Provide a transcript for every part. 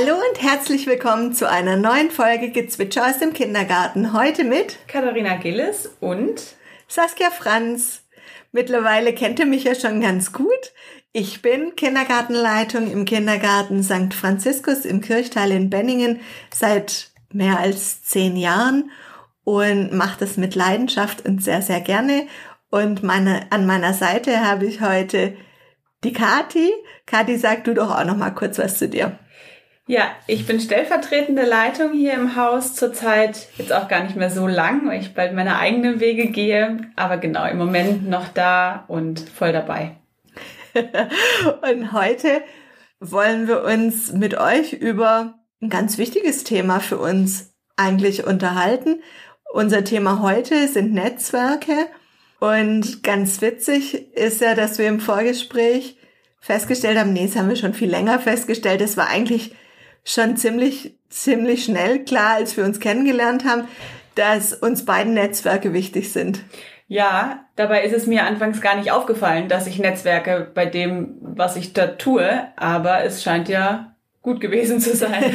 Hallo und herzlich willkommen zu einer neuen Folge Gezwitscher aus dem Kindergarten. Heute mit Katharina Gillis und Saskia Franz. Mittlerweile kennt ihr mich ja schon ganz gut. Ich bin Kindergartenleitung im Kindergarten St. Franziskus im Kirchtal in Benningen seit mehr als zehn Jahren und mache das mit Leidenschaft und sehr, sehr gerne. Und meine, an meiner Seite habe ich heute die Kati. Kati, sag du doch auch noch mal kurz was zu dir. Ja, ich bin stellvertretende Leitung hier im Haus zurzeit jetzt auch gar nicht mehr so lang, weil ich bald meine eigenen Wege gehe, aber genau im Moment noch da und voll dabei. und heute wollen wir uns mit euch über ein ganz wichtiges Thema für uns eigentlich unterhalten. Unser Thema heute sind Netzwerke und ganz witzig ist ja, dass wir im Vorgespräch festgestellt haben, nee, das haben wir schon viel länger festgestellt, es war eigentlich schon ziemlich, ziemlich schnell klar, als wir uns kennengelernt haben, dass uns beiden Netzwerke wichtig sind. Ja, dabei ist es mir anfangs gar nicht aufgefallen, dass ich Netzwerke bei dem, was ich da tue, aber es scheint ja gut gewesen zu sein.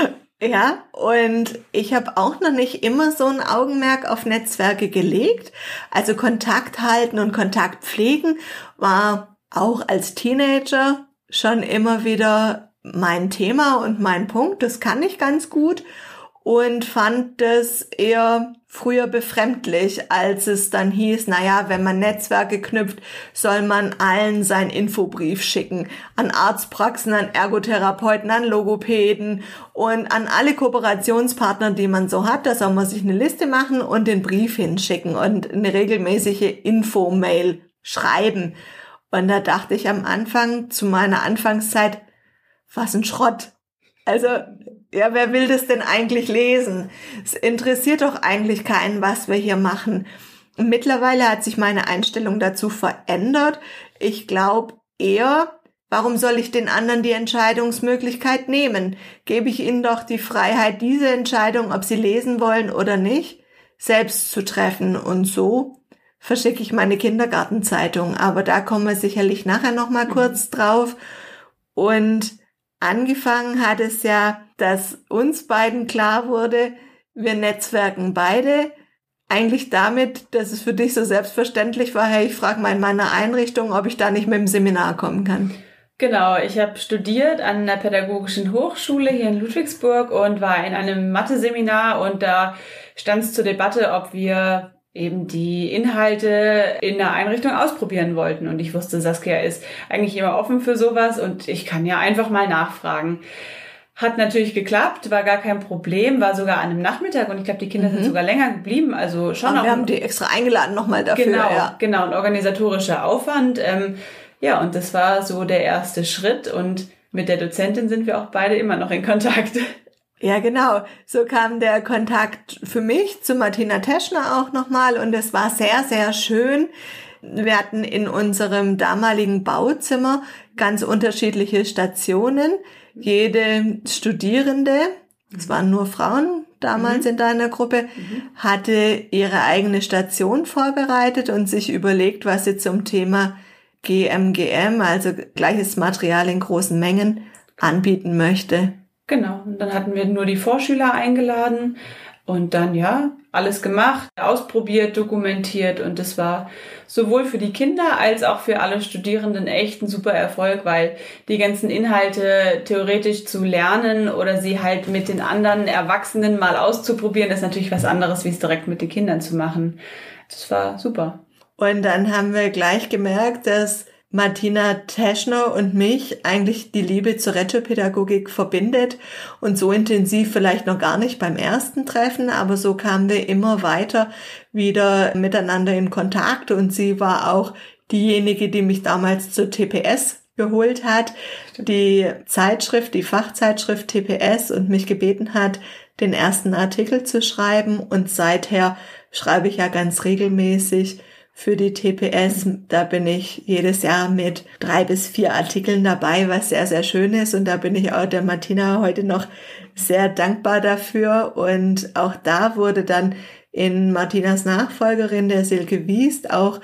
ja, und ich habe auch noch nicht immer so ein Augenmerk auf Netzwerke gelegt. Also Kontakt halten und Kontakt pflegen war auch als Teenager schon immer wieder mein Thema und mein Punkt. Das kann ich ganz gut und fand das eher früher befremdlich, als es dann hieß, naja, wenn man Netzwerke knüpft, soll man allen sein Infobrief schicken. An Arztpraxen, an Ergotherapeuten, an Logopäden und an alle Kooperationspartner, die man so hat. Da soll man sich eine Liste machen und den Brief hinschicken und eine regelmäßige Info-Mail schreiben. Und da dachte ich am Anfang, zu meiner Anfangszeit, was ein Schrott. Also, ja, wer will das denn eigentlich lesen? Es interessiert doch eigentlich keinen, was wir hier machen. mittlerweile hat sich meine Einstellung dazu verändert. Ich glaube eher, warum soll ich den anderen die Entscheidungsmöglichkeit nehmen? Gebe ich ihnen doch die Freiheit, diese Entscheidung, ob sie lesen wollen oder nicht, selbst zu treffen. Und so verschicke ich meine Kindergartenzeitung. Aber da kommen wir sicherlich nachher nochmal mhm. kurz drauf. Und Angefangen hat es ja, dass uns beiden klar wurde, wir netzwerken beide. Eigentlich damit, dass es für dich so selbstverständlich war, hey, ich frage mal in meiner Einrichtung, ob ich da nicht mit dem Seminar kommen kann. Genau, ich habe studiert an der Pädagogischen Hochschule hier in Ludwigsburg und war in einem Mathe-Seminar und da stand es zur Debatte, ob wir eben die Inhalte in der Einrichtung ausprobieren wollten. Und ich wusste, Saskia ist eigentlich immer offen für sowas und ich kann ja einfach mal nachfragen. Hat natürlich geklappt, war gar kein Problem, war sogar an einem Nachmittag und ich glaube, die Kinder mhm. sind sogar länger geblieben, also schon auch. Wir haben die extra eingeladen nochmal dafür. Genau, ja. genau, ein organisatorischer Aufwand. Ähm, ja, und das war so der erste Schritt und mit der Dozentin sind wir auch beide immer noch in Kontakt. Ja, genau. So kam der Kontakt für mich zu Martina Teschner auch nochmal und es war sehr, sehr schön. Wir hatten in unserem damaligen Bauzimmer ganz unterschiedliche Stationen. Jede Studierende, es waren nur Frauen damals mhm. in deiner Gruppe, mhm. hatte ihre eigene Station vorbereitet und sich überlegt, was sie zum Thema GMGM, also gleiches Material in großen Mengen, anbieten möchte. Genau, und dann hatten wir nur die Vorschüler eingeladen und dann ja, alles gemacht, ausprobiert, dokumentiert und das war sowohl für die Kinder als auch für alle Studierenden echt ein super Erfolg, weil die ganzen Inhalte theoretisch zu lernen oder sie halt mit den anderen Erwachsenen mal auszuprobieren, ist natürlich was anderes, wie es direkt mit den Kindern zu machen. Das war super. Und dann haben wir gleich gemerkt, dass Martina Teschner und mich eigentlich die Liebe zur Retropädagogik verbindet und so intensiv vielleicht noch gar nicht beim ersten Treffen, aber so kamen wir immer weiter wieder miteinander in Kontakt und sie war auch diejenige, die mich damals zur TPS geholt hat, die Zeitschrift, die Fachzeitschrift TPS und mich gebeten hat, den ersten Artikel zu schreiben und seither schreibe ich ja ganz regelmäßig für die TPS. Da bin ich jedes Jahr mit drei bis vier Artikeln dabei, was sehr, sehr schön ist. Und da bin ich auch der Martina heute noch sehr dankbar dafür. Und auch da wurde dann in Martinas Nachfolgerin, der Silke Wiest, auch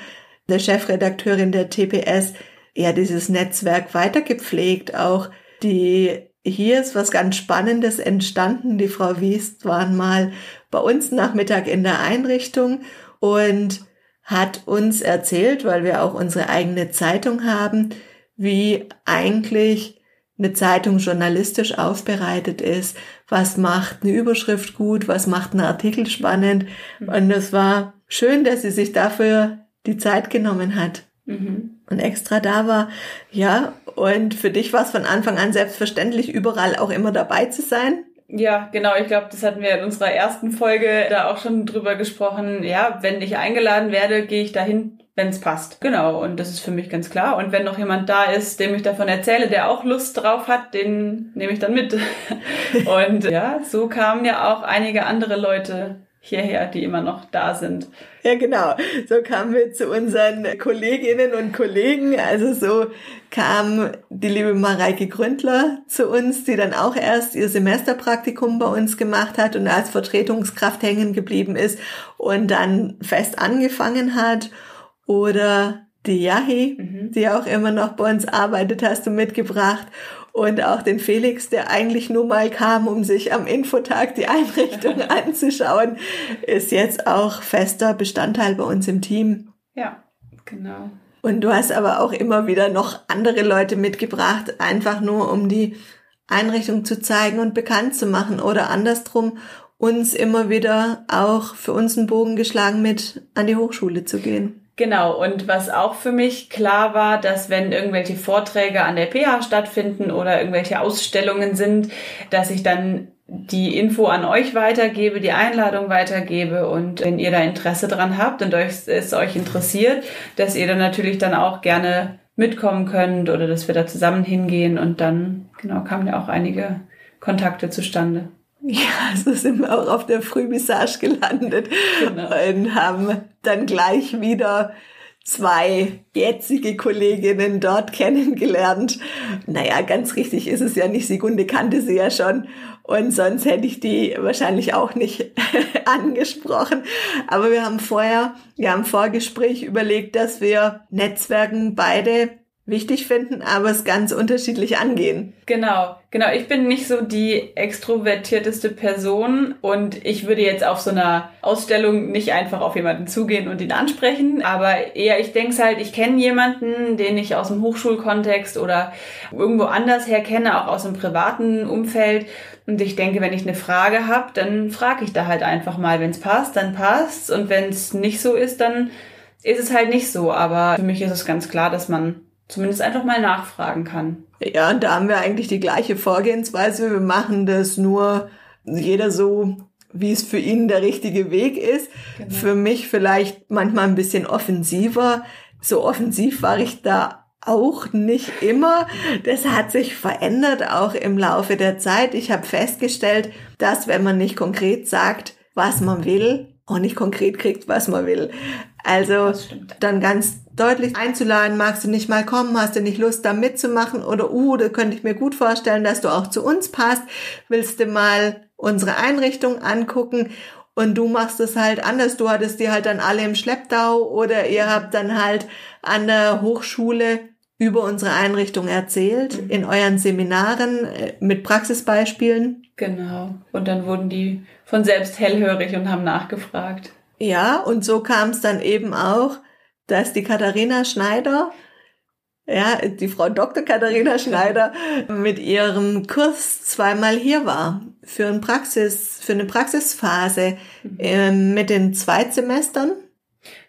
der Chefredakteurin der TPS, ja, dieses Netzwerk weitergepflegt, auch die hier ist was ganz Spannendes entstanden. Die Frau Wiest war mal bei uns Nachmittag in der Einrichtung und hat uns erzählt, weil wir auch unsere eigene Zeitung haben, wie eigentlich eine Zeitung journalistisch aufbereitet ist, was macht eine Überschrift gut, was macht einen Artikel spannend. Mhm. Und es war schön, dass sie sich dafür die Zeit genommen hat mhm. und extra da war. Ja, und für dich war es von Anfang an selbstverständlich, überall auch immer dabei zu sein. Ja, genau. Ich glaube, das hatten wir in unserer ersten Folge da auch schon drüber gesprochen. Ja, wenn ich eingeladen werde, gehe ich dahin, wenn es passt. Genau. Und das ist für mich ganz klar. Und wenn noch jemand da ist, dem ich davon erzähle, der auch Lust drauf hat, den nehme ich dann mit. und ja, so kamen ja auch einige andere Leute hierher, die immer noch da sind. Ja, genau. So kamen wir zu unseren Kolleginnen und Kollegen. Also so kam die liebe Mareike Gründler zu uns, die dann auch erst ihr Semesterpraktikum bei uns gemacht hat und als Vertretungskraft hängen geblieben ist und dann fest angefangen hat. Oder die Yahi, mhm. die auch immer noch bei uns arbeitet, hast du mitgebracht und auch den Felix, der eigentlich nur mal kam, um sich am Infotag die Einrichtung anzuschauen, ist jetzt auch fester Bestandteil bei uns im Team. Ja, genau. Und du hast aber auch immer wieder noch andere Leute mitgebracht, einfach nur um die Einrichtung zu zeigen und bekannt zu machen oder andersrum uns immer wieder auch für uns einen Bogen geschlagen mit an die Hochschule zu gehen. Genau, und was auch für mich klar war, dass wenn irgendwelche Vorträge an der PH stattfinden oder irgendwelche Ausstellungen sind, dass ich dann die Info an euch weitergebe, die Einladung weitergebe und wenn ihr da Interesse dran habt und euch, es euch interessiert, dass ihr dann natürlich dann auch gerne mitkommen könnt oder dass wir da zusammen hingehen und dann, genau, kamen ja auch einige Kontakte zustande. Ja, so sind wir auch auf der Frühmissage gelandet genau. und haben dann gleich wieder zwei jetzige Kolleginnen dort kennengelernt. Naja, ganz richtig ist es ja nicht. Sigunde kannte sie ja schon. Und sonst hätte ich die wahrscheinlich auch nicht angesprochen. Aber wir haben vorher, wir haben Vorgespräch überlegt, dass wir Netzwerken beide wichtig finden, aber es ganz unterschiedlich angehen. Genau, genau. Ich bin nicht so die extrovertierteste Person und ich würde jetzt auf so einer Ausstellung nicht einfach auf jemanden zugehen und ihn ansprechen, aber eher, ich denke halt, ich kenne jemanden, den ich aus dem Hochschulkontext oder irgendwo anders her kenne, auch aus dem privaten Umfeld. Und ich denke, wenn ich eine Frage habe, dann frage ich da halt einfach mal. Wenn es passt, dann passt's. Und wenn es nicht so ist, dann ist es halt nicht so. Aber für mich ist es ganz klar, dass man zumindest einfach mal nachfragen kann. Ja, und da haben wir eigentlich die gleiche Vorgehensweise. Wir machen das nur jeder so, wie es für ihn der richtige Weg ist. Genau. Für mich vielleicht manchmal ein bisschen offensiver. So offensiv war ich da auch nicht immer. Das hat sich verändert auch im Laufe der Zeit. Ich habe festgestellt, dass wenn man nicht konkret sagt, was man will, auch nicht konkret kriegt, was man will. Also dann ganz deutlich einzuladen, magst du nicht mal kommen, hast du nicht Lust da mitzumachen oder uh, da könnte ich mir gut vorstellen, dass du auch zu uns passt, willst du mal unsere Einrichtung angucken und du machst es halt anders, du hattest die halt dann alle im Schlepptau oder ihr habt dann halt an der Hochschule über unsere Einrichtung erzählt, mhm. in euren Seminaren äh, mit Praxisbeispielen. Genau. Und dann wurden die von selbst hellhörig und haben nachgefragt. Ja, und so kam es dann eben auch, dass die Katharina Schneider, ja, die Frau Dr. Katharina Schneider mit ihrem Kurs zweimal hier war für ein Praxis, für eine Praxisphase äh, mit den Zweitsemestern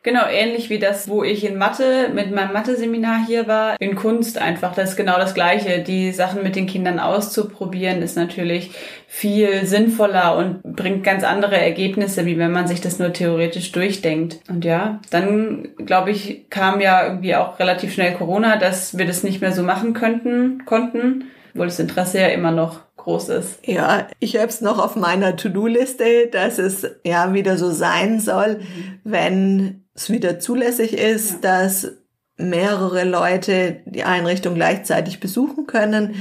Genau, ähnlich wie das, wo ich in Mathe mit meinem Mathe-Seminar hier war. In Kunst einfach, das ist genau das Gleiche. Die Sachen mit den Kindern auszuprobieren ist natürlich viel sinnvoller und bringt ganz andere Ergebnisse, wie wenn man sich das nur theoretisch durchdenkt. Und ja, dann glaube ich, kam ja irgendwie auch relativ schnell Corona, dass wir das nicht mehr so machen könnten, konnten, obwohl das Interesse ja immer noch groß ist. Ja, ich habe es noch auf meiner To-Do-Liste, dass es ja wieder so sein soll, mhm. wenn es wieder zulässig ist, ja. dass mehrere Leute die Einrichtung gleichzeitig besuchen können. Mhm.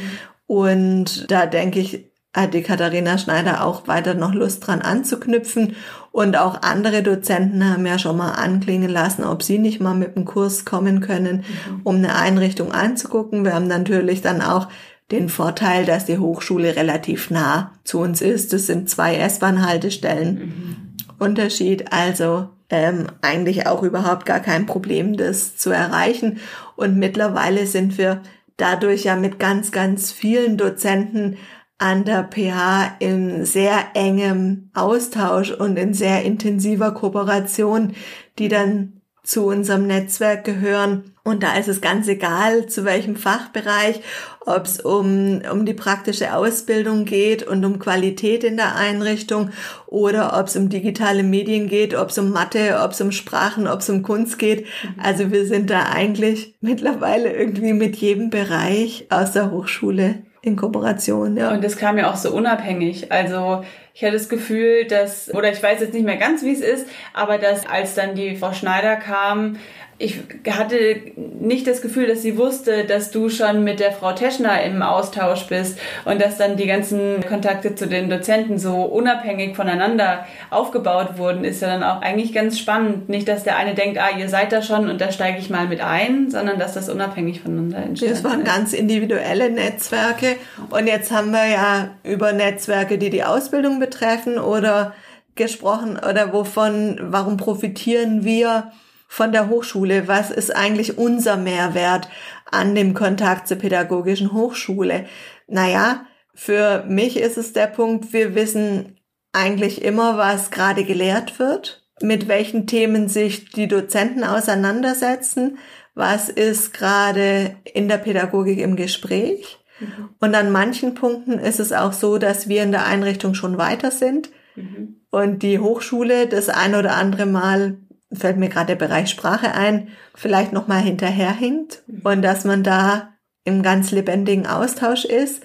Und da denke ich, hat die Katharina Schneider auch weiter noch Lust dran anzuknüpfen. Und auch andere Dozenten haben ja schon mal anklingen lassen, ob sie nicht mal mit dem Kurs kommen können, mhm. um eine Einrichtung anzugucken. Wir haben natürlich dann auch den Vorteil, dass die Hochschule relativ nah zu uns ist. Das sind zwei S-Bahn-Haltestellen. Mhm. Unterschied. Also ähm, eigentlich auch überhaupt gar kein Problem, das zu erreichen. Und mittlerweile sind wir dadurch ja mit ganz, ganz vielen Dozenten an der PH in sehr engem Austausch und in sehr intensiver Kooperation, die dann zu unserem Netzwerk gehören. Und da ist es ganz egal, zu welchem Fachbereich, ob es um, um die praktische Ausbildung geht und um Qualität in der Einrichtung oder ob es um digitale Medien geht, ob es um Mathe, ob es um Sprachen, ob es um Kunst geht. Also wir sind da eigentlich mittlerweile irgendwie mit jedem Bereich aus der Hochschule in Kooperation, ja. Und das kam ja auch so unabhängig. Also ich hatte das Gefühl, dass, oder ich weiß jetzt nicht mehr ganz, wie es ist, aber dass als dann die Frau Schneider kam, ich hatte nicht das Gefühl, dass sie wusste, dass du schon mit der Frau Teschner im Austausch bist und dass dann die ganzen Kontakte zu den Dozenten so unabhängig voneinander aufgebaut wurden, ist ja dann auch eigentlich ganz spannend. Nicht, dass der eine denkt, ah, ihr seid da schon und da steige ich mal mit ein, sondern dass das unabhängig voneinander entsteht. Das waren ganz individuelle Netzwerke und jetzt haben wir ja über Netzwerke, die die Ausbildung betreffen oder gesprochen oder wovon, warum profitieren wir von der Hochschule? Was ist eigentlich unser Mehrwert an dem Kontakt zur pädagogischen Hochschule? Naja, für mich ist es der Punkt, wir wissen eigentlich immer, was gerade gelehrt wird, mit welchen Themen sich die Dozenten auseinandersetzen, was ist gerade in der Pädagogik im Gespräch. Mhm. Und an manchen Punkten ist es auch so, dass wir in der Einrichtung schon weiter sind mhm. und die Hochschule das ein oder andere Mal fällt mir gerade der Bereich Sprache ein, vielleicht nochmal hinterherhinkt und dass man da im ganz lebendigen Austausch ist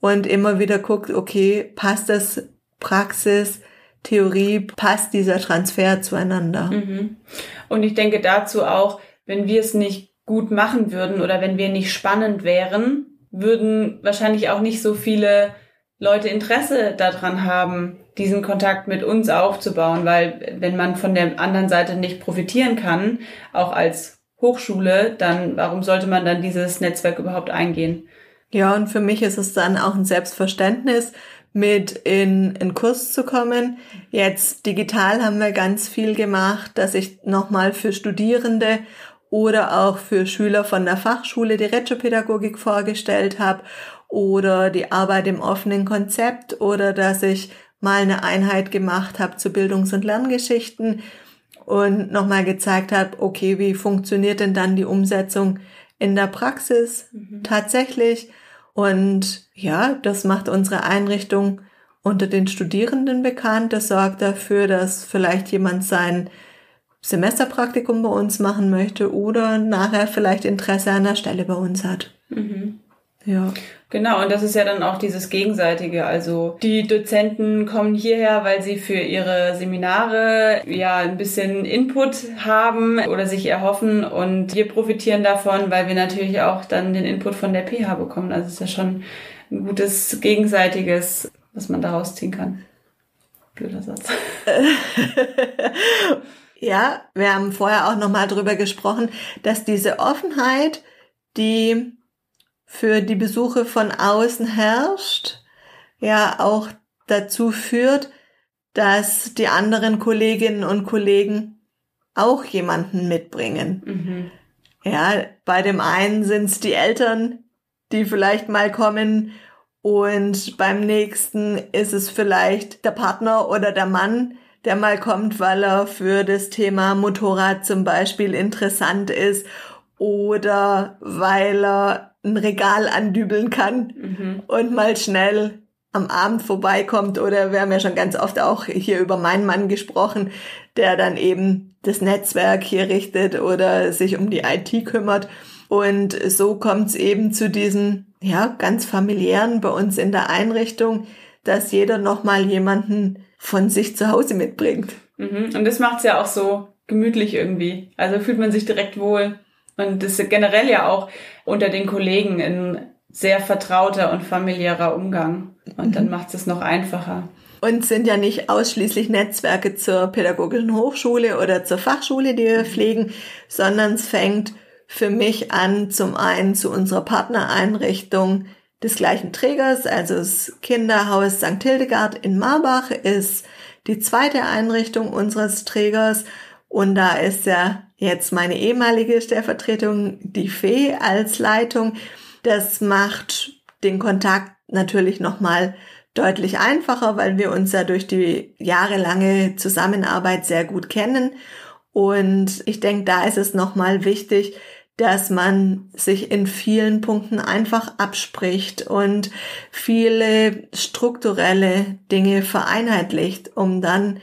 und immer wieder guckt, okay, passt das Praxis, Theorie, passt dieser Transfer zueinander? Mhm. Und ich denke dazu auch, wenn wir es nicht gut machen würden oder wenn wir nicht spannend wären, würden wahrscheinlich auch nicht so viele Leute Interesse daran haben, diesen Kontakt mit uns aufzubauen, weil wenn man von der anderen Seite nicht profitieren kann, auch als Hochschule, dann warum sollte man dann dieses Netzwerk überhaupt eingehen? Ja, und für mich ist es dann auch ein Selbstverständnis, mit in in Kurs zu kommen. Jetzt digital haben wir ganz viel gemacht, dass ich nochmal für Studierende oder auch für Schüler von der Fachschule die Reggio-Pädagogik vorgestellt habe oder die Arbeit im offenen Konzept oder dass ich mal eine Einheit gemacht habe zu Bildungs- und Lerngeschichten und nochmal gezeigt habe, okay, wie funktioniert denn dann die Umsetzung in der Praxis mhm. tatsächlich? Und ja, das macht unsere Einrichtung unter den Studierenden bekannt. Das sorgt dafür, dass vielleicht jemand sein Semesterpraktikum bei uns machen möchte oder nachher vielleicht Interesse an der Stelle bei uns hat. Mhm. Ja. Genau, und das ist ja dann auch dieses Gegenseitige. Also die Dozenten kommen hierher, weil sie für ihre Seminare ja ein bisschen Input haben oder sich erhoffen und wir profitieren davon, weil wir natürlich auch dann den Input von der PH bekommen. Also es ist ja schon ein gutes Gegenseitiges, was man daraus ziehen kann. Blöder Satz. ja, wir haben vorher auch nochmal drüber gesprochen, dass diese Offenheit, die für die Besuche von außen herrscht, ja auch dazu führt, dass die anderen Kolleginnen und Kollegen auch jemanden mitbringen. Mhm. Ja, bei dem einen sind es die Eltern, die vielleicht mal kommen und beim nächsten ist es vielleicht der Partner oder der Mann, der mal kommt, weil er für das Thema Motorrad zum Beispiel interessant ist oder weil er ein Regal andübeln kann mhm. und mal schnell am Abend vorbeikommt oder wir haben ja schon ganz oft auch hier über meinen Mann gesprochen, der dann eben das Netzwerk hier richtet oder sich um die IT kümmert. Und so kommt es eben zu diesen, ja, ganz familiären bei uns in der Einrichtung, dass jeder nochmal jemanden von sich zu Hause mitbringt. Mhm. Und das macht's ja auch so gemütlich irgendwie. Also fühlt man sich direkt wohl. Und das ist generell ja auch unter den Kollegen ein sehr vertrauter und familiärer Umgang. Und dann mhm. macht es noch einfacher. Und sind ja nicht ausschließlich Netzwerke zur pädagogischen Hochschule oder zur Fachschule, die wir pflegen, sondern es fängt für mich an, zum einen zu unserer Partnereinrichtung des gleichen Trägers, also das Kinderhaus St. Hildegard in Marbach ist die zweite Einrichtung unseres Trägers und da ist ja jetzt meine ehemalige Stellvertretung, die Fee als Leitung. Das macht den Kontakt natürlich nochmal deutlich einfacher, weil wir uns ja durch die jahrelange Zusammenarbeit sehr gut kennen. Und ich denke, da ist es nochmal wichtig, dass man sich in vielen Punkten einfach abspricht und viele strukturelle Dinge vereinheitlicht, um dann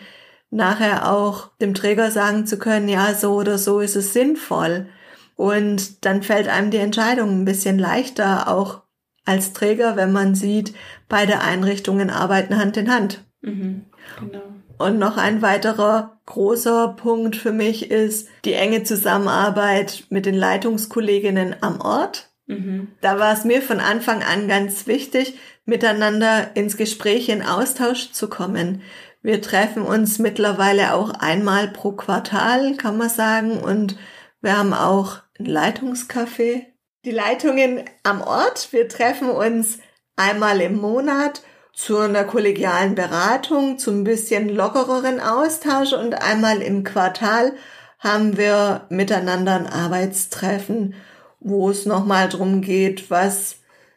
nachher auch dem Träger sagen zu können, ja, so oder so ist es sinnvoll. Und dann fällt einem die Entscheidung ein bisschen leichter, auch als Träger, wenn man sieht, beide Einrichtungen arbeiten Hand in Hand. Mhm, genau. Und noch ein weiterer großer Punkt für mich ist die enge Zusammenarbeit mit den Leitungskolleginnen am Ort. Mhm. Da war es mir von Anfang an ganz wichtig, miteinander ins Gespräch, in Austausch zu kommen. Wir treffen uns mittlerweile auch einmal pro Quartal, kann man sagen, und wir haben auch ein Leitungscafé. Die Leitungen am Ort, wir treffen uns einmal im Monat zu einer kollegialen Beratung, zu ein bisschen lockereren Austausch. Und einmal im Quartal haben wir miteinander ein Arbeitstreffen, wo es nochmal drum geht, was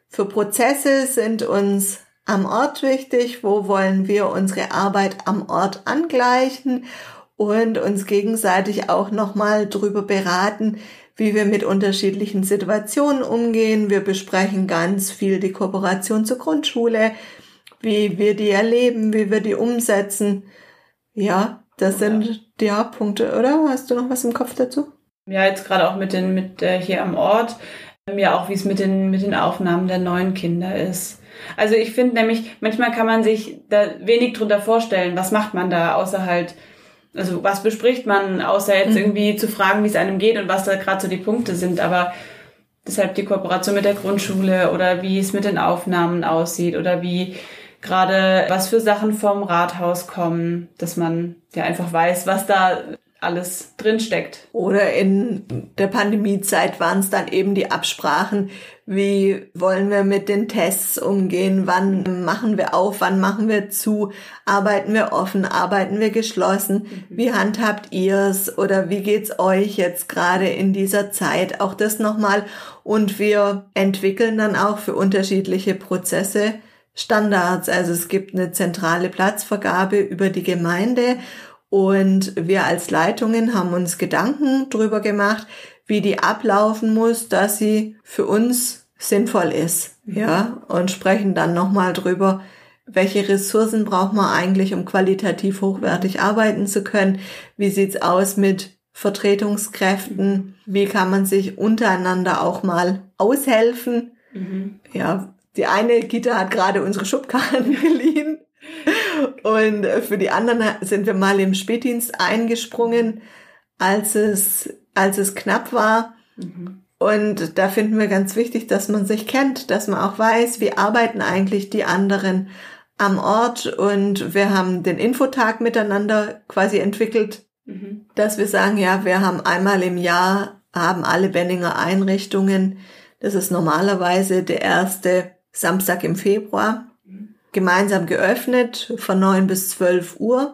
für Prozesse sind uns am Ort wichtig, wo wollen wir unsere Arbeit am Ort angleichen und uns gegenseitig auch nochmal drüber beraten, wie wir mit unterschiedlichen Situationen umgehen. Wir besprechen ganz viel die Kooperation zur Grundschule, wie wir die erleben, wie wir die umsetzen. Ja, das sind die Hauptpunkte, oder? Hast du noch was im Kopf dazu? Ja, jetzt gerade auch mit den, mit äh, hier am Ort, ja auch wie es mit den, mit den Aufnahmen der neuen Kinder ist. Also ich finde nämlich, manchmal kann man sich da wenig drunter vorstellen, was macht man da, außer halt, also was bespricht man, außer jetzt mhm. irgendwie zu fragen, wie es einem geht und was da gerade so die Punkte sind. Aber deshalb die Kooperation mit der Grundschule oder wie es mit den Aufnahmen aussieht oder wie gerade was für Sachen vom Rathaus kommen, dass man ja einfach weiß, was da alles drinsteckt. Oder in der Pandemiezeit waren es dann eben die Absprachen, wie wollen wir mit den Tests umgehen, wann machen wir auf, wann machen wir zu, arbeiten wir offen, arbeiten wir geschlossen, mhm. wie handhabt ihr's oder wie geht's euch jetzt gerade in dieser Zeit, auch das nochmal und wir entwickeln dann auch für unterschiedliche Prozesse Standards, also es gibt eine zentrale Platzvergabe über die Gemeinde und wir als Leitungen haben uns Gedanken drüber gemacht, wie die ablaufen muss, dass sie für uns sinnvoll ist. Ja, und sprechen dann nochmal drüber, welche Ressourcen braucht man eigentlich, um qualitativ hochwertig arbeiten zu können? Wie sieht's aus mit Vertretungskräften? Wie kann man sich untereinander auch mal aushelfen? Mhm. Ja, die eine Kita hat gerade unsere Schubkarren geliehen und für die anderen sind wir mal im Spätdienst eingesprungen, als es, als es knapp war. Mhm. Und da finden wir ganz wichtig, dass man sich kennt, dass man auch weiß, wie arbeiten eigentlich die anderen am Ort. Und wir haben den Infotag miteinander quasi entwickelt, mhm. dass wir sagen, ja, wir haben einmal im Jahr, haben alle Benninger Einrichtungen, das ist normalerweise der erste Samstag im Februar, gemeinsam geöffnet von neun bis zwölf Uhr.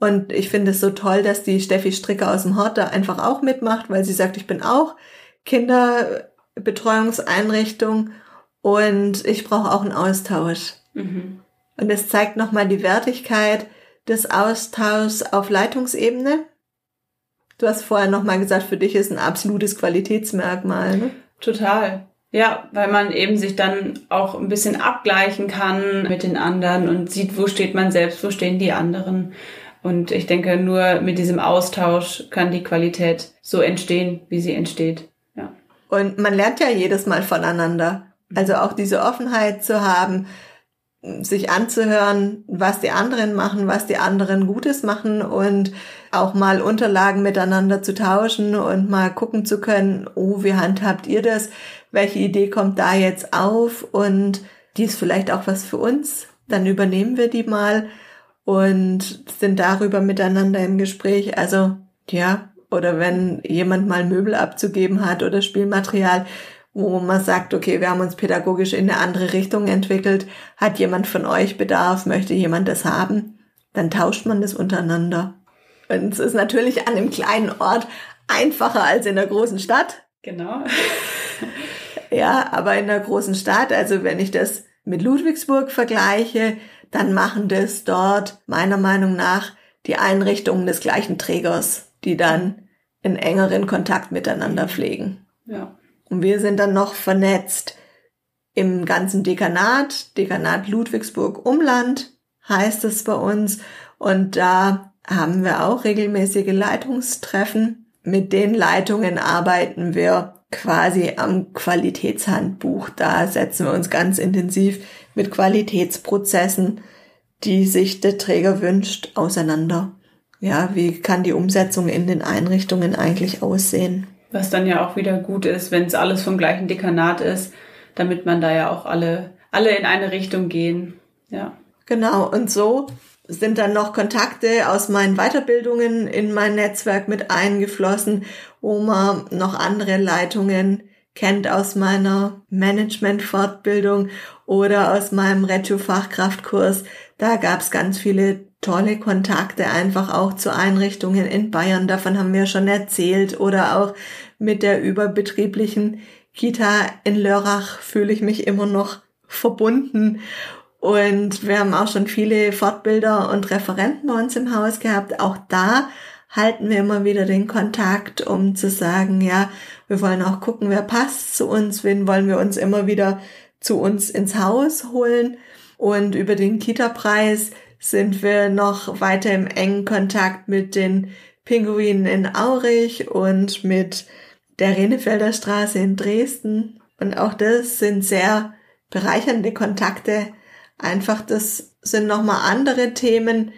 Und ich finde es so toll, dass die Steffi Stricker aus dem Hort da einfach auch mitmacht, weil sie sagt, ich bin auch Kinderbetreuungseinrichtung und ich brauche auch einen Austausch. Mhm. Und es zeigt nochmal die Wertigkeit des Austauschs auf Leitungsebene. Du hast vorher nochmal gesagt, für dich ist ein absolutes Qualitätsmerkmal. Ne? Total. Ja, weil man eben sich dann auch ein bisschen abgleichen kann mit den anderen und sieht, wo steht man selbst, wo stehen die anderen. Und ich denke, nur mit diesem Austausch kann die Qualität so entstehen, wie sie entsteht. Ja. Und man lernt ja jedes Mal voneinander. Also auch diese Offenheit zu haben, sich anzuhören, was die anderen machen, was die anderen Gutes machen und auch mal Unterlagen miteinander zu tauschen und mal gucken zu können, oh, wie handhabt ihr das? Welche Idee kommt da jetzt auf? Und die ist vielleicht auch was für uns. Dann übernehmen wir die mal und sind darüber miteinander im Gespräch. Also, ja, oder wenn jemand mal Möbel abzugeben hat oder Spielmaterial, wo man sagt, okay, wir haben uns pädagogisch in eine andere Richtung entwickelt, hat jemand von euch Bedarf, möchte jemand das haben, dann tauscht man das untereinander. Und es ist natürlich an einem kleinen Ort einfacher als in einer großen Stadt. Genau. ja, aber in einer großen Stadt, also wenn ich das mit Ludwigsburg vergleiche, dann machen das dort meiner Meinung nach die Einrichtungen des gleichen Trägers, die dann in engeren Kontakt miteinander pflegen. Ja. Und wir sind dann noch vernetzt im ganzen Dekanat, Dekanat Ludwigsburg Umland heißt es bei uns. Und da haben wir auch regelmäßige Leitungstreffen. Mit den Leitungen arbeiten wir quasi am Qualitätshandbuch. Da setzen wir uns ganz intensiv mit Qualitätsprozessen, die sich der Träger wünscht, auseinander. Ja, wie kann die Umsetzung in den Einrichtungen eigentlich aussehen? Was dann ja auch wieder gut ist, wenn es alles vom gleichen Dekanat ist, damit man da ja auch alle, alle in eine Richtung gehen. Ja. Genau. Und so sind dann noch Kontakte aus meinen Weiterbildungen in mein Netzwerk mit eingeflossen, wo man noch andere Leitungen kennt aus meiner Management-Fortbildung oder aus meinem Retro-Fachkraftkurs. Da gab's ganz viele tolle Kontakte einfach auch zu Einrichtungen in Bayern. Davon haben wir schon erzählt. Oder auch mit der überbetrieblichen Kita in Lörrach fühle ich mich immer noch verbunden. Und wir haben auch schon viele Fortbilder und Referenten bei uns im Haus gehabt. Auch da halten wir immer wieder den Kontakt, um zu sagen, ja, wir wollen auch gucken, wer passt zu uns, wen wollen wir uns immer wieder zu uns ins Haus holen. Und über den Kita-Preis sind wir noch weiter im engen Kontakt mit den Pinguinen in Aurich und mit der Renefelder Straße in Dresden. Und auch das sind sehr bereichernde Kontakte, Einfach, das sind nochmal andere Themen,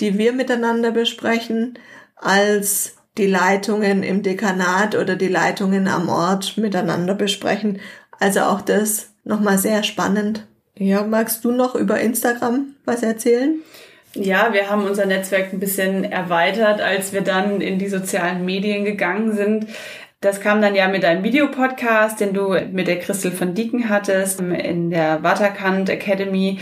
die wir miteinander besprechen, als die Leitungen im Dekanat oder die Leitungen am Ort miteinander besprechen. Also auch das nochmal sehr spannend. Ja, magst du noch über Instagram was erzählen? Ja, wir haben unser Netzwerk ein bisschen erweitert, als wir dann in die sozialen Medien gegangen sind. Das kam dann ja mit einem Videopodcast, den du mit der Christel von Dieken hattest, in der Waterkant Academy,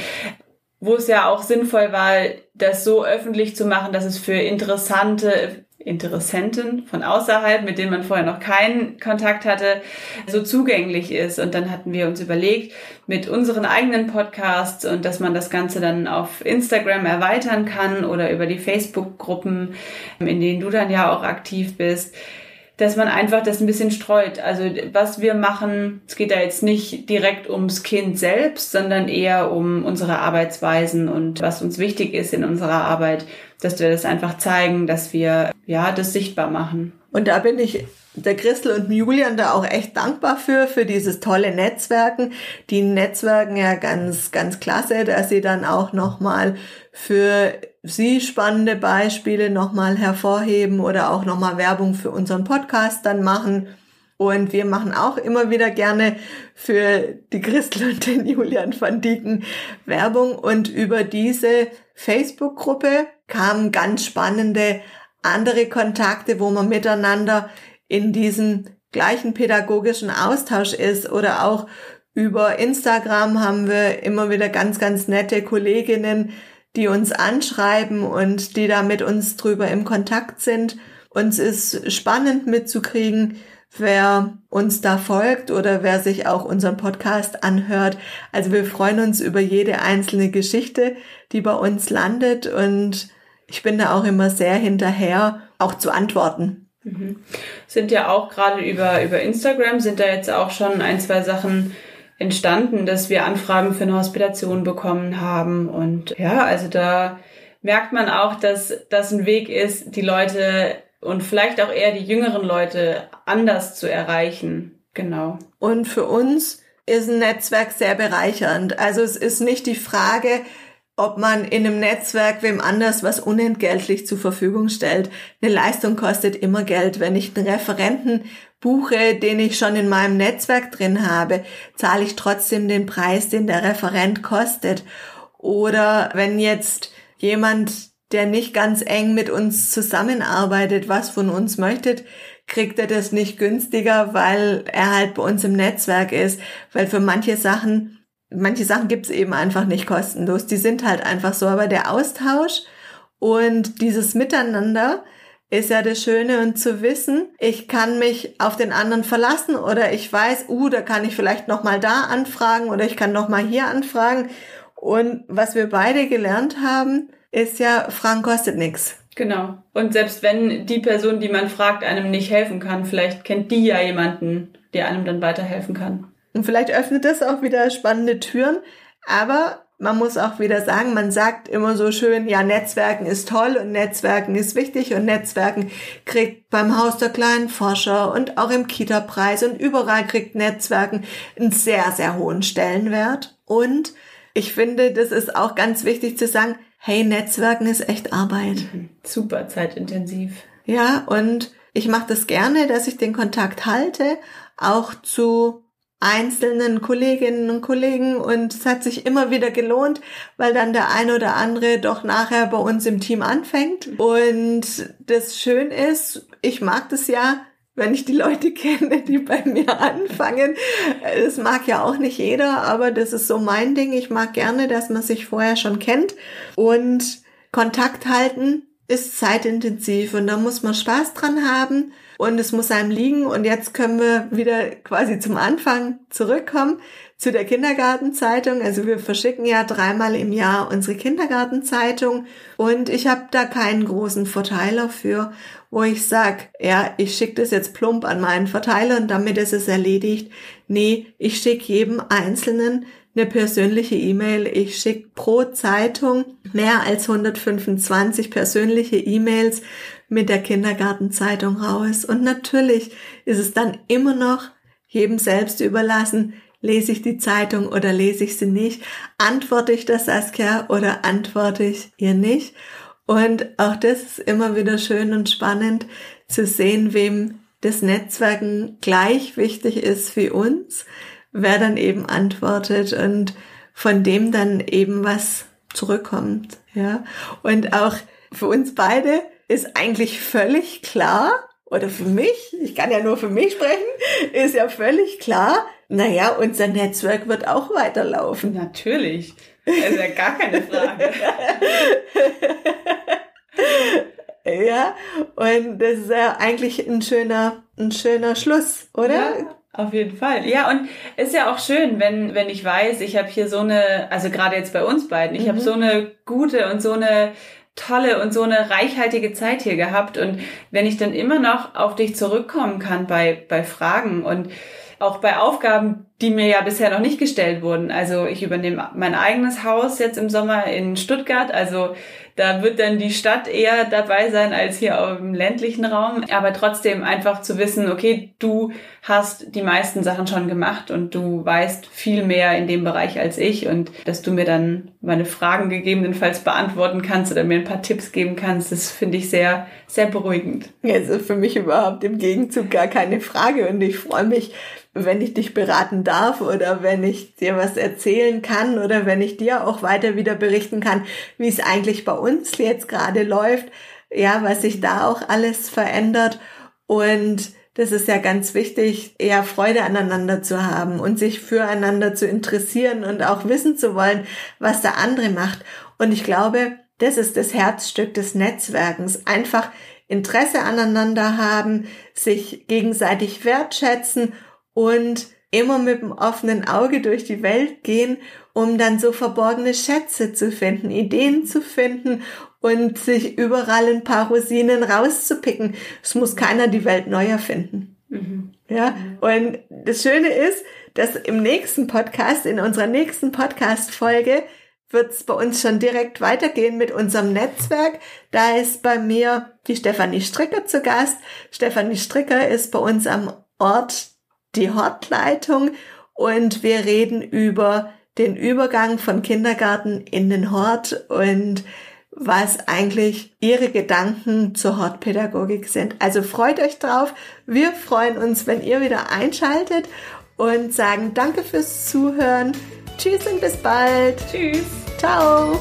wo es ja auch sinnvoll war, das so öffentlich zu machen, dass es für interessante Interessenten von außerhalb, mit denen man vorher noch keinen Kontakt hatte, so zugänglich ist. Und dann hatten wir uns überlegt, mit unseren eigenen Podcasts und dass man das Ganze dann auf Instagram erweitern kann oder über die Facebook-Gruppen, in denen du dann ja auch aktiv bist, dass man einfach das ein bisschen streut. Also was wir machen, es geht da jetzt nicht direkt ums Kind selbst, sondern eher um unsere Arbeitsweisen und was uns wichtig ist in unserer Arbeit, dass wir das einfach zeigen, dass wir ja das sichtbar machen. Und da bin ich der Christel und Julian da auch echt dankbar für, für dieses tolle Netzwerken. Die Netzwerken ja ganz, ganz klasse, dass sie dann auch nochmal für sie spannende Beispiele nochmal hervorheben oder auch nochmal Werbung für unseren Podcast dann machen. Und wir machen auch immer wieder gerne für die Christel und den Julian van Dieken Werbung. Und über diese Facebook-Gruppe kamen ganz spannende andere Kontakte, wo man miteinander in diesem gleichen pädagogischen Austausch ist oder auch über Instagram haben wir immer wieder ganz, ganz nette Kolleginnen, die uns anschreiben und die da mit uns drüber im Kontakt sind. Uns ist spannend mitzukriegen, wer uns da folgt oder wer sich auch unseren Podcast anhört. Also wir freuen uns über jede einzelne Geschichte, die bei uns landet und ich bin da auch immer sehr hinterher, auch zu antworten. Mhm. Sind ja auch gerade über, über Instagram sind da jetzt auch schon ein, zwei Sachen entstanden, dass wir Anfragen für eine Hospitation bekommen haben. Und ja, also da merkt man auch, dass das ein Weg ist, die Leute und vielleicht auch eher die jüngeren Leute anders zu erreichen. Genau. Und für uns ist ein Netzwerk sehr bereichernd. Also es ist nicht die Frage, ob man in einem Netzwerk wem anders was unentgeltlich zur Verfügung stellt. Eine Leistung kostet immer Geld. Wenn ich einen Referenten buche, den ich schon in meinem Netzwerk drin habe, zahle ich trotzdem den Preis, den der Referent kostet. Oder wenn jetzt jemand, der nicht ganz eng mit uns zusammenarbeitet, was von uns möchte, kriegt er das nicht günstiger, weil er halt bei uns im Netzwerk ist. Weil für manche Sachen, manche Sachen gibt's eben einfach nicht kostenlos. Die sind halt einfach so. Aber der Austausch und dieses Miteinander, ist ja das Schöne und zu wissen, ich kann mich auf den anderen verlassen oder ich weiß, uh, da kann ich vielleicht noch mal da anfragen oder ich kann noch mal hier anfragen. Und was wir beide gelernt haben, ist ja, Fragen kostet nichts. Genau. Und selbst wenn die Person, die man fragt, einem nicht helfen kann, vielleicht kennt die ja jemanden, der einem dann weiterhelfen kann. Und vielleicht öffnet das auch wieder spannende Türen. Aber man muss auch wieder sagen, man sagt immer so schön, ja, Netzwerken ist toll und Netzwerken ist wichtig und Netzwerken kriegt beim Haus der kleinen Forscher und auch im Kita-Preis und überall kriegt Netzwerken einen sehr, sehr hohen Stellenwert. Und ich finde, das ist auch ganz wichtig zu sagen, hey, Netzwerken ist echt Arbeit. Mhm. Super zeitintensiv. Ja, und ich mache das gerne, dass ich den Kontakt halte, auch zu einzelnen Kolleginnen und Kollegen und es hat sich immer wieder gelohnt, weil dann der ein oder andere doch nachher bei uns im Team anfängt. Und das schön ist, ich mag das ja, wenn ich die Leute kenne, die bei mir anfangen. Das mag ja auch nicht jeder, aber das ist so mein Ding. Ich mag gerne, dass man sich vorher schon kennt und Kontakt halten ist zeitintensiv und da muss man Spaß dran haben und es muss einem liegen. Und jetzt können wir wieder quasi zum Anfang zurückkommen zu der Kindergartenzeitung. Also wir verschicken ja dreimal im Jahr unsere Kindergartenzeitung und ich habe da keinen großen Verteiler für, wo ich sag, ja, ich schicke das jetzt plump an meinen Verteiler und damit ist es erledigt. Nee, ich schicke jedem Einzelnen eine persönliche E-Mail. Ich schicke pro Zeitung mehr als 125 persönliche E-Mails mit der Kindergartenzeitung raus. Und natürlich ist es dann immer noch jedem selbst überlassen, lese ich die Zeitung oder lese ich sie nicht, antworte ich das Saskia oder antworte ich ihr nicht. Und auch das ist immer wieder schön und spannend zu sehen, wem das Netzwerken gleich wichtig ist wie uns, wer dann eben antwortet und von dem dann eben was zurückkommt, ja. Und auch für uns beide ist eigentlich völlig klar, oder für mich, ich kann ja nur für mich sprechen, ist ja völlig klar, naja, unser Netzwerk wird auch weiterlaufen. Natürlich. Also ja gar keine Frage. ja, und das ist ja eigentlich ein schöner, ein schöner Schluss, oder? Ja. Auf jeden Fall. Ja, und ist ja auch schön, wenn, wenn ich weiß, ich habe hier so eine, also gerade jetzt bei uns beiden, ich mhm. habe so eine gute und so eine tolle und so eine reichhaltige Zeit hier gehabt. Und wenn ich dann immer noch auf dich zurückkommen kann bei, bei Fragen und auch bei Aufgaben, die mir ja bisher noch nicht gestellt wurden. Also ich übernehme mein eigenes Haus jetzt im Sommer in Stuttgart. Also da wird dann die Stadt eher dabei sein als hier im ländlichen Raum. Aber trotzdem einfach zu wissen, okay, du hast die meisten Sachen schon gemacht und du weißt viel mehr in dem Bereich als ich und dass du mir dann meine Fragen gegebenenfalls beantworten kannst oder mir ein paar Tipps geben kannst, das finde ich sehr, sehr beruhigend. Also für mich überhaupt im Gegenzug gar keine Frage und ich freue mich, wenn ich dich beraten darf oder wenn ich dir was erzählen kann oder wenn ich dir auch weiter wieder berichten kann, wie es eigentlich bei uns jetzt gerade läuft, ja, was sich da auch alles verändert und das ist ja ganz wichtig, eher Freude aneinander zu haben und sich füreinander zu interessieren und auch wissen zu wollen, was der andere macht. Und ich glaube, das ist das Herzstück des Netzwerkens. Einfach Interesse aneinander haben, sich gegenseitig wertschätzen und immer mit dem offenen Auge durch die Welt gehen, um dann so verborgene Schätze zu finden, Ideen zu finden und sich überall ein paar Rosinen rauszupicken. Es muss keiner die Welt neu erfinden. Mhm. Ja, und das Schöne ist, dass im nächsten Podcast, in unserer nächsten Podcast-Folge, wird es bei uns schon direkt weitergehen mit unserem Netzwerk. Da ist bei mir die Stefanie Stricker zu Gast. Stefanie Stricker ist bei uns am Ort die Hortleitung und wir reden über den Übergang von Kindergarten in den Hort und was eigentlich ihre Gedanken zur Hortpädagogik sind. Also freut euch drauf. Wir freuen uns, wenn ihr wieder einschaltet und sagen danke fürs Zuhören. Tschüss und bis bald. Tschüss. Ciao.